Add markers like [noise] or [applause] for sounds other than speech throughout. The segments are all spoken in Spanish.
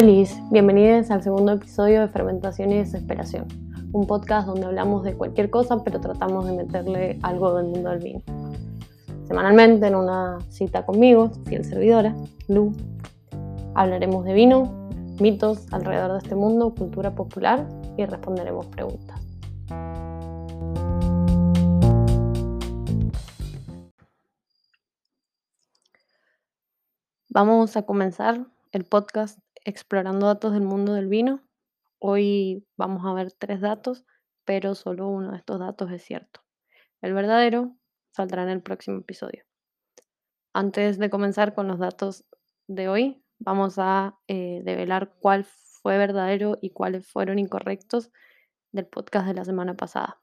Hola, bienvenidos al segundo episodio de Fermentación y Desesperación, un podcast donde hablamos de cualquier cosa pero tratamos de meterle algo del mundo del vino. Semanalmente en una cita conmigo, fiel servidora, Lu, hablaremos de vino, mitos alrededor de este mundo, cultura popular y responderemos preguntas. Vamos a comenzar el podcast explorando datos del mundo del vino. Hoy vamos a ver tres datos, pero solo uno de estos datos es cierto. El verdadero saldrá en el próximo episodio. Antes de comenzar con los datos de hoy, vamos a eh, develar cuál fue verdadero y cuáles fueron incorrectos del podcast de la semana pasada.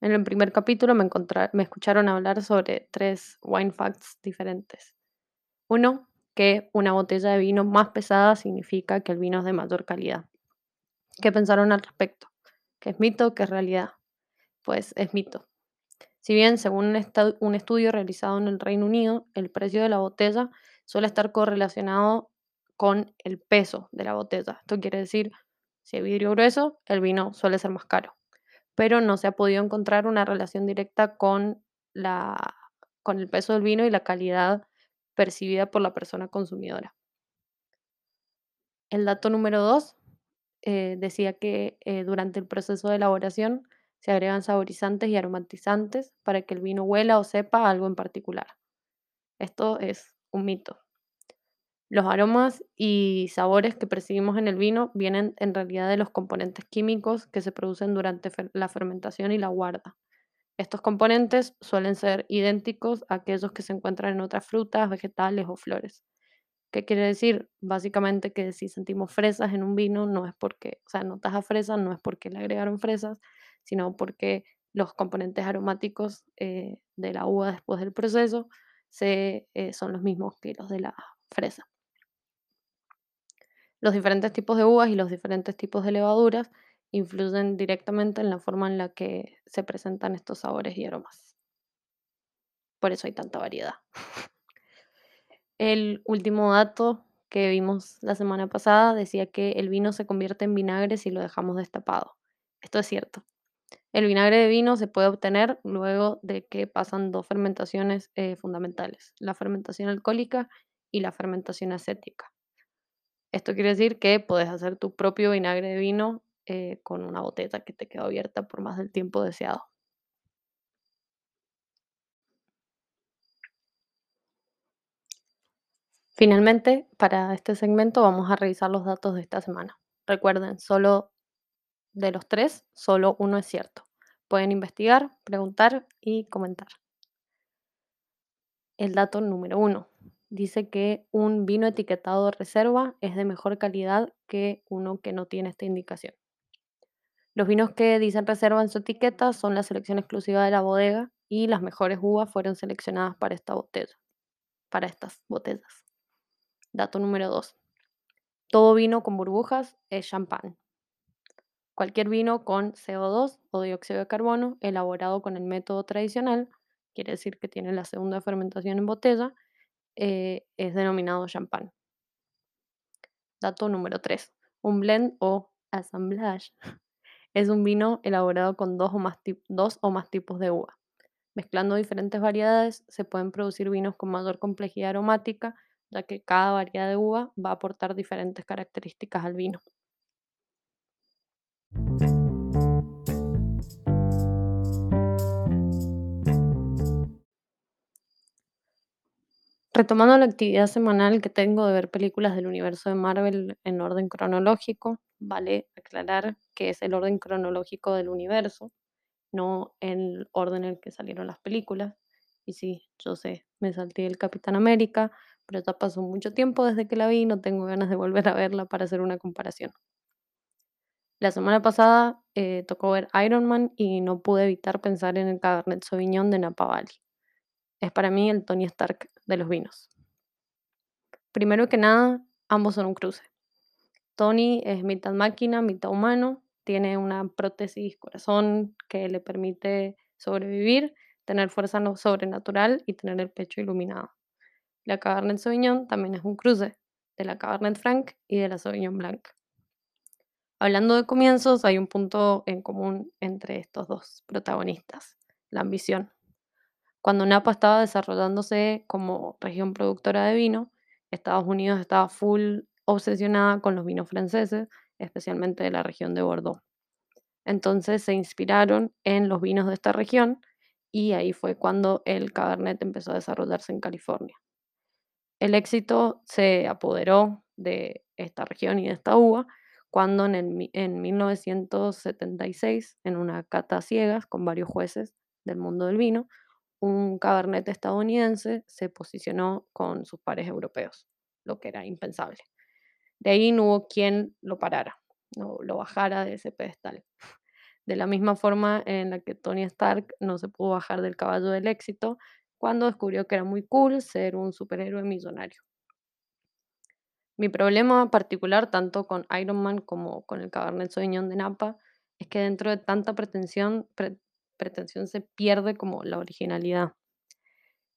En el primer capítulo me, me escucharon hablar sobre tres wine facts diferentes. Uno, que una botella de vino más pesada significa que el vino es de mayor calidad. ¿Qué pensaron al respecto? ¿Qué es mito? ¿Qué es realidad? Pues es mito. Si bien, según un, estudio realizado en el Reino Unido, el precio de la botella suele estar correlacionado con el peso de la botella. Esto quiere decir, si hay vidrio grueso, el vino suele ser más caro. Pero no se ha podido encontrar una relación directa con, con el peso del vino y la calidad percibida por la persona consumidora. El dato número dos eh, decía que eh, durante el proceso de elaboración se agregan saborizantes y aromatizantes para que el vino huela o sepa algo en particular. Esto es un mito. Los aromas y sabores que percibimos en el vino vienen en realidad de los componentes químicos que se producen durante la fermentación y la guarda. Estos componentes suelen ser idénticos a aquellos que se encuentran en otras frutas, vegetales o flores. ¿Qué quiere decir? Básicamente que si sentimos fresas en un vino, no es porque, o sea, notas a fresa, no es porque le agregaron fresas, sino porque los componentes aromáticos eh, de la uva después del proceso eh, son los mismos que los de la fresa. Los diferentes tipos de uvas y los diferentes tipos de levaduras influyen directamente en la forma en la que se presentan estos sabores y aromas. Por eso hay tanta variedad. El último dato que vimos la semana pasada decía que el vino se convierte en vinagre si lo dejamos destapado. Esto es cierto. El vinagre de vino se puede obtener luego de que pasan dos fermentaciones eh, fundamentales, la fermentación alcohólica y la fermentación acética. Esto quiere decir que puedes hacer tu propio vinagre de vino eh, con una botella que te quedó abierta por más del tiempo deseado. Finalmente, para este segmento vamos a revisar los datos de esta semana. Recuerden, solo de los tres, solo uno es cierto. Pueden investigar, preguntar y comentar. El dato número uno dice que un vino etiquetado reserva es de mejor calidad que uno que no tiene esta indicación. Los vinos que dicen reserva en su etiqueta son la selección exclusiva de la bodega y las mejores uvas fueron seleccionadas para esta botella, para estas botellas. Dato número 2. Todo vino con burbujas es champán. Cualquier vino con CO2 o dióxido de carbono elaborado con el método tradicional, quiere decir que tiene la segunda fermentación en botella, eh, es denominado champán. Dato número 3. Un blend o assemblage es un vino elaborado con dos o, más dos o más tipos de uva. Mezclando diferentes variedades se pueden producir vinos con mayor complejidad aromática, ya que cada variedad de uva va a aportar diferentes características al vino. Retomando la actividad semanal que tengo de ver películas del universo de Marvel en orden cronológico, vale aclarar que es el orden cronológico del universo, no el orden en el que salieron las películas. Y sí, yo sé, me salté el Capitán América, pero ya pasó mucho tiempo desde que la vi y no tengo ganas de volver a verla para hacer una comparación. La semana pasada eh, tocó ver Iron Man y no pude evitar pensar en el Cabernet Sauvignon de Napa Valley. Es para mí el Tony Stark de los vinos. Primero que nada, ambos son un cruce. Tony es mitad máquina, mitad humano, tiene una prótesis corazón que le permite sobrevivir, tener fuerza sobrenatural y tener el pecho iluminado. La Cabernet Sauvignon también es un cruce. de la Cabernet Franc y de la Sauvignon Blanc. Hablando de comienzos, hay un punto en común entre estos dos protagonistas, la ambición. Cuando Napa estaba desarrollándose como región productora de vino, Estados Unidos estaba full obsesionada con los vinos franceses, especialmente de la región de Bordeaux. Entonces se inspiraron en los vinos de esta región y ahí fue cuando el Cabernet empezó a desarrollarse en California. El éxito se apoderó de esta región y de esta uva cuando en, en 1976, en una cata ciegas con varios jueces del mundo del vino, un Cabernet estadounidense se posicionó con sus pares europeos, lo que era impensable. De ahí no hubo quien lo parara, no lo bajara de ese pedestal. De la misma forma en la que Tony Stark no se pudo bajar del caballo del éxito cuando descubrió que era muy cool ser un superhéroe millonario. Mi problema particular, tanto con Iron Man como con el Cabernet Sauvignon de Napa, es que dentro de tanta pretensión, pretensión se pierde como la originalidad.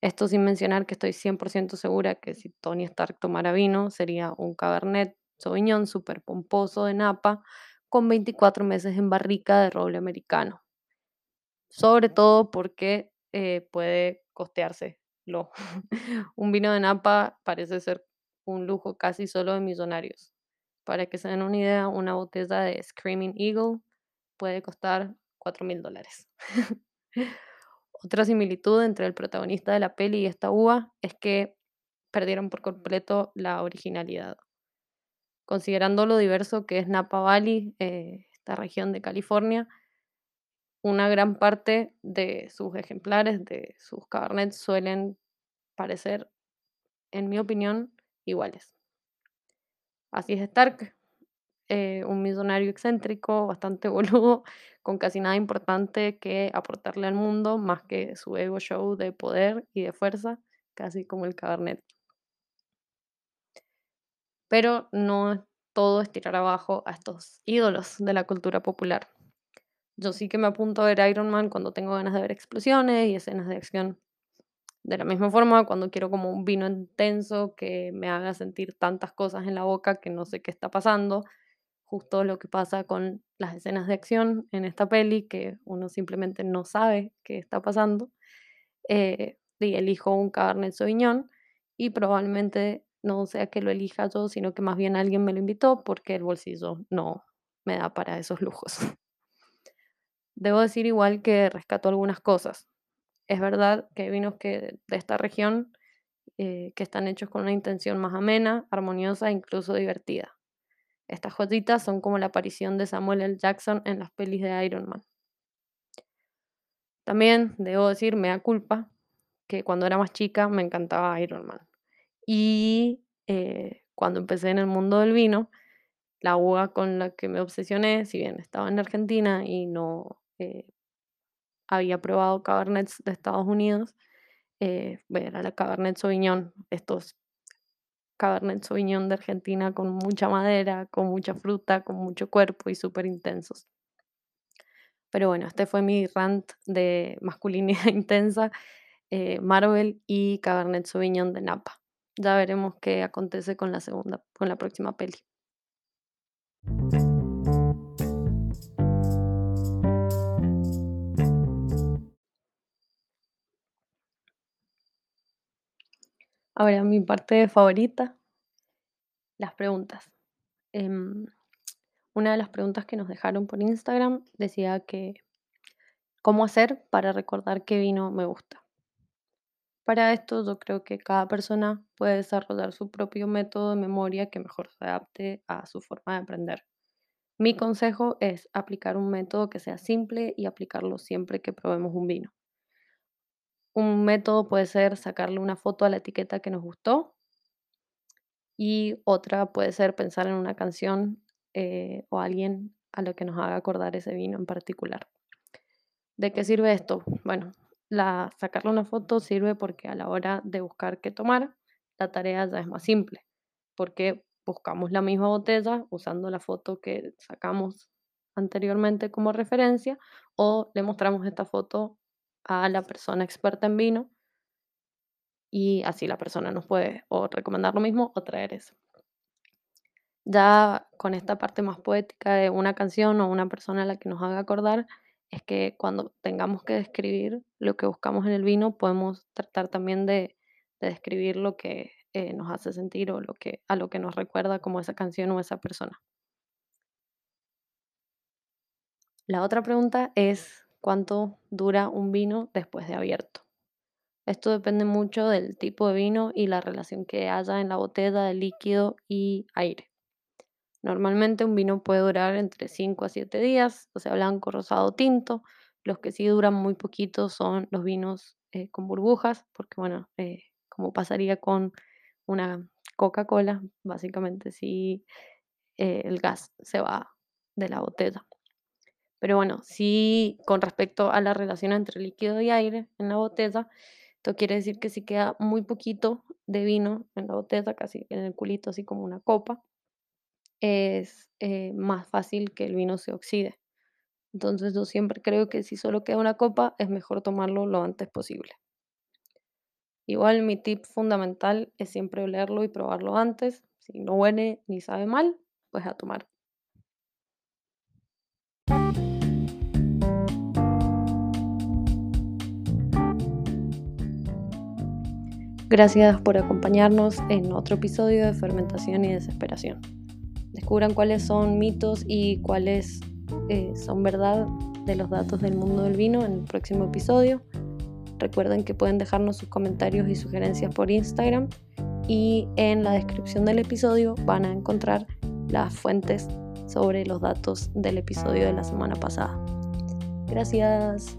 Esto sin mencionar que estoy 100% segura que si Tony Stark tomara vino, sería un Cabernet Sauvignon súper pomposo de Napa con 24 meses en barrica de roble americano. Sobre todo porque eh, puede costeárselo. [laughs] un vino de Napa parece ser un lujo casi solo de millonarios. Para que se den una idea, una botella de Screaming Eagle puede costar 4 mil dólares. [laughs] Otra similitud entre el protagonista de la peli y esta uva es que perdieron por completo la originalidad. Considerando lo diverso que es Napa Valley, eh, esta región de California, una gran parte de sus ejemplares, de sus cabernets, suelen parecer, en mi opinión, iguales. Así es Stark, eh, millonario excéntrico, bastante [laughs] boludo, con casi nada importante que aportarle al mundo, más que su ego show de poder y de fuerza, casi como el Cabernet. Pero no todo es tirar abajo a estos ídolos de la cultura popular. Yo sí que me apunto a ver Iron Man cuando tengo ganas de ver explosiones y escenas de acción de la misma forma, cuando quiero como un vino intenso que me haga sentir tantas cosas en la boca que no sé qué está pasando, justo lo que pasa con las escenas de acción en esta peli, que uno simplemente no sabe qué está pasando, eh, y elijo un Cabernet Sauvignon y probablemente no sea que lo elija yo, sino que más bien alguien me lo invitó porque el bolsillo no me da para esos lujos. [laughs] Debo decir igual que rescato algunas cosas. Es verdad que hay vinos que, de esta región eh, que están hechos con una intención más amena, armoniosa e incluso divertida. Estas joyitas son como la aparición de Samuel L. Jackson en las pelis de Iron Man. También debo decir, me da culpa, que cuando era más chica me encantaba Iron Man. Y eh, cuando empecé en el mundo del vino, la uva con la que me obsesioné, si bien estaba en Argentina y no eh, había probado Cabernets de Estados Unidos, eh, era la Cabernet Sauvignon, estos Cabernet Sauvignon de Argentina con mucha madera, con mucha fruta, con mucho cuerpo y súper intensos. Pero bueno, este fue mi rant de masculinidad [laughs] intensa, eh, Marvel y Cabernet Sauvignon de Napa. Ya veremos qué acontece con la segunda, con la próxima peli. Ahora, mi parte favorita, las preguntas. Em, una de las preguntas que nos dejaron por Instagram decía que, ¿cómo hacer para recordar qué vino me gusta? Para esto yo creo que cada persona puede desarrollar su propio método de memoria que mejor se adapte a su forma de aprender. Mi consejo es aplicar un método que sea simple y aplicarlo siempre que probemos un vino. Un método puede ser sacarle una foto a la etiqueta que nos gustó y otra puede ser pensar en una canción eh, o alguien a lo que nos haga acordar ese vino en particular. ¿De qué sirve esto? Bueno, la, sacarle una foto sirve porque a la hora de buscar qué tomar, la tarea ya es más simple, porque buscamos la misma botella usando la foto que sacamos anteriormente como referencia o le mostramos esta foto a la persona experta en vino y así la persona nos puede o recomendar lo mismo o traer eso. Ya con esta parte más poética de una canción o una persona a la que nos haga acordar, es que cuando tengamos que describir lo que buscamos en el vino, podemos tratar también de, de describir lo que eh, nos hace sentir o lo que, a lo que nos recuerda como esa canción o esa persona. La otra pregunta es cuánto dura un vino después de abierto. Esto depende mucho del tipo de vino y la relación que haya en la botella de líquido y aire. Normalmente un vino puede durar entre 5 a 7 días, o sea, blanco, rosado, tinto. Los que sí duran muy poquito son los vinos eh, con burbujas, porque bueno, eh, como pasaría con una Coca-Cola, básicamente si eh, el gas se va de la botella. Pero bueno, sí, con respecto a la relación entre líquido y aire en la botella, esto quiere decir que si queda muy poquito de vino en la botella, casi en el culito, así como una copa, es eh, más fácil que el vino se oxide. Entonces yo siempre creo que si solo queda una copa, es mejor tomarlo lo antes posible. Igual mi tip fundamental es siempre olerlo y probarlo antes. Si no huele ni sabe mal, pues a tomar. Gracias por acompañarnos en otro episodio de Fermentación y Desesperación. Descubran cuáles son mitos y cuáles eh, son verdad de los datos del mundo del vino en el próximo episodio. Recuerden que pueden dejarnos sus comentarios y sugerencias por Instagram y en la descripción del episodio van a encontrar las fuentes sobre los datos del episodio de la semana pasada. Gracias.